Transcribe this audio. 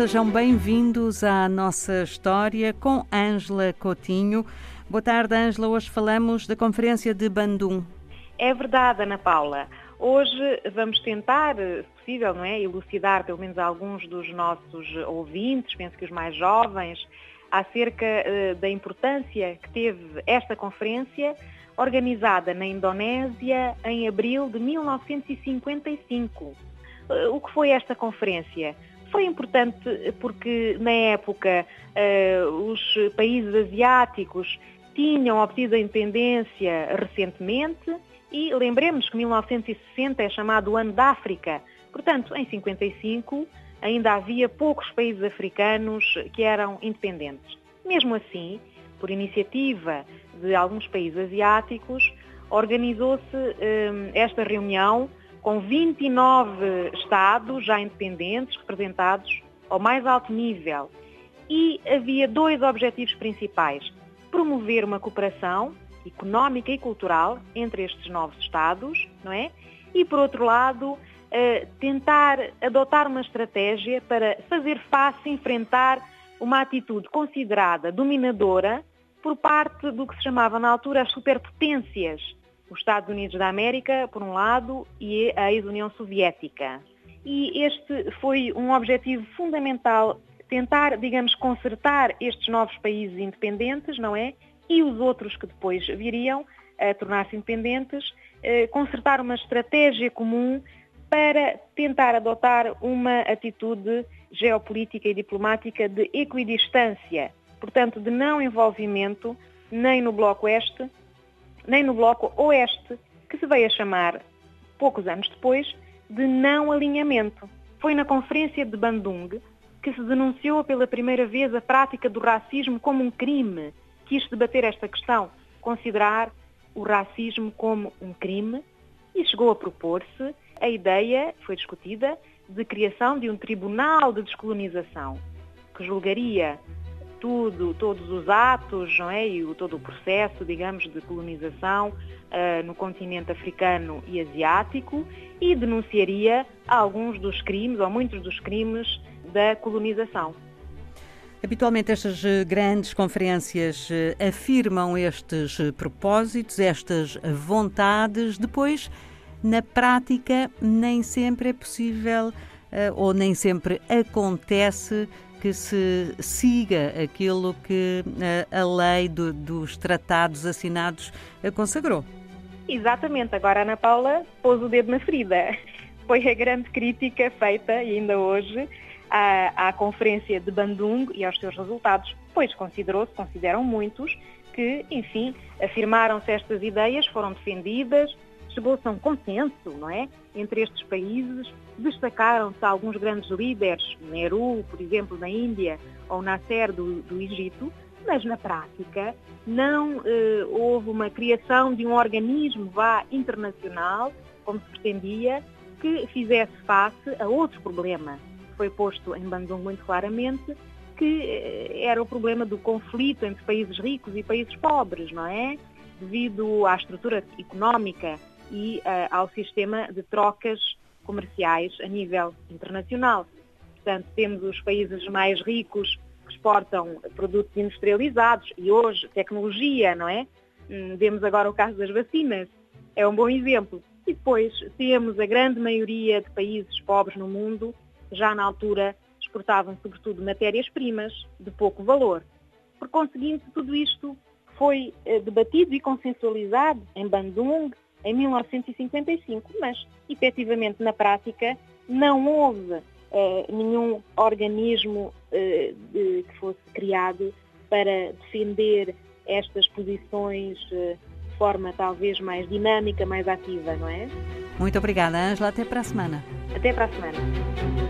sejam bem-vindos à nossa história com Ângela Coutinho. Boa tarde, Ângela. Hoje falamos da Conferência de Bandung. É verdade, Ana Paula. Hoje vamos tentar, se possível, não é, elucidar pelo menos alguns dos nossos ouvintes, penso que os mais jovens, acerca uh, da importância que teve esta conferência organizada na Indonésia em abril de 1955. Uh, eh, o que foi esta conferência? Foi importante porque, na época, uh, os países asiáticos tinham obtido a independência recentemente e lembremos que 1960 é chamado o ano da África. Portanto, em 55 ainda havia poucos países africanos que eram independentes. Mesmo assim, por iniciativa de alguns países asiáticos, organizou-se hum, esta reunião com 29 Estados já independentes, representados ao mais alto nível. E havia dois objetivos principais. Promover uma cooperação económica e cultural entre estes novos Estados, não é? E, por outro lado, eh, tentar adotar uma estratégia para fazer face, enfrentar uma atitude considerada dominadora por parte do que se chamava na altura as superpotências, os Estados Unidos da América, por um lado, e a ex-União Soviética. E este foi um objetivo fundamental, tentar, digamos, consertar estes novos países independentes, não é? E os outros que depois viriam a tornar-se independentes, eh, consertar uma estratégia comum para tentar adotar uma atitude geopolítica e diplomática de equidistância, portanto, de não envolvimento nem no Bloco Oeste, nem no Bloco Oeste, que se veio a chamar, poucos anos depois, de não alinhamento. Foi na Conferência de Bandung que se denunciou pela primeira vez a prática do racismo como um crime. Quis debater esta questão, considerar o racismo como um crime e chegou a propor-se a ideia, foi discutida, de criação de um tribunal de descolonização que julgaria tudo, todos os atos não é? e o, todo o processo, digamos, de colonização uh, no continente africano e asiático e denunciaria alguns dos crimes, ou muitos dos crimes, da colonização. Habitualmente estas eh, grandes conferências eh, afirmam estes propósitos, estas vontades, depois na prática nem sempre é possível eh, ou nem sempre acontece que se siga aquilo que eh, a lei do, dos tratados assinados consagrou. Exatamente, agora Ana Paula pôs o dedo na ferida. Foi a grande crítica feita, ainda hoje, à, à Conferência de Bandung e aos seus resultados, pois considerou-se, consideram muitos, que, enfim, afirmaram-se estas ideias, foram defendidas, chegou-se a um consenso, não é? Entre estes países, destacaram-se alguns grandes líderes, Nehru, por exemplo, na Índia, ou Nasser do, do Egito, mas na prática não eh, houve uma criação de um organismo vá internacional, como se pretendia, que fizesse face a outro problema. Foi posto em Bandung muito claramente que eh, era o problema do conflito entre países ricos e países pobres, não é? Devido à estrutura económica e uh, ao sistema de trocas comerciais a nível internacional. Portanto, temos os países mais ricos que exportam produtos industrializados e hoje tecnologia, não é? Hum, vemos agora o caso das vacinas, é um bom exemplo. E depois temos a grande maioria de países pobres no mundo, já na altura exportavam sobretudo matérias-primas de pouco valor. Por conseguinte, tudo isto foi eh, debatido e consensualizado em Bandung, em 1955, mas efetivamente na prática não houve eh, nenhum organismo eh, de, que fosse criado para defender estas posições eh, de forma talvez mais dinâmica, mais ativa, não é? Muito obrigada, Ângela. Até para a semana. Até para a semana.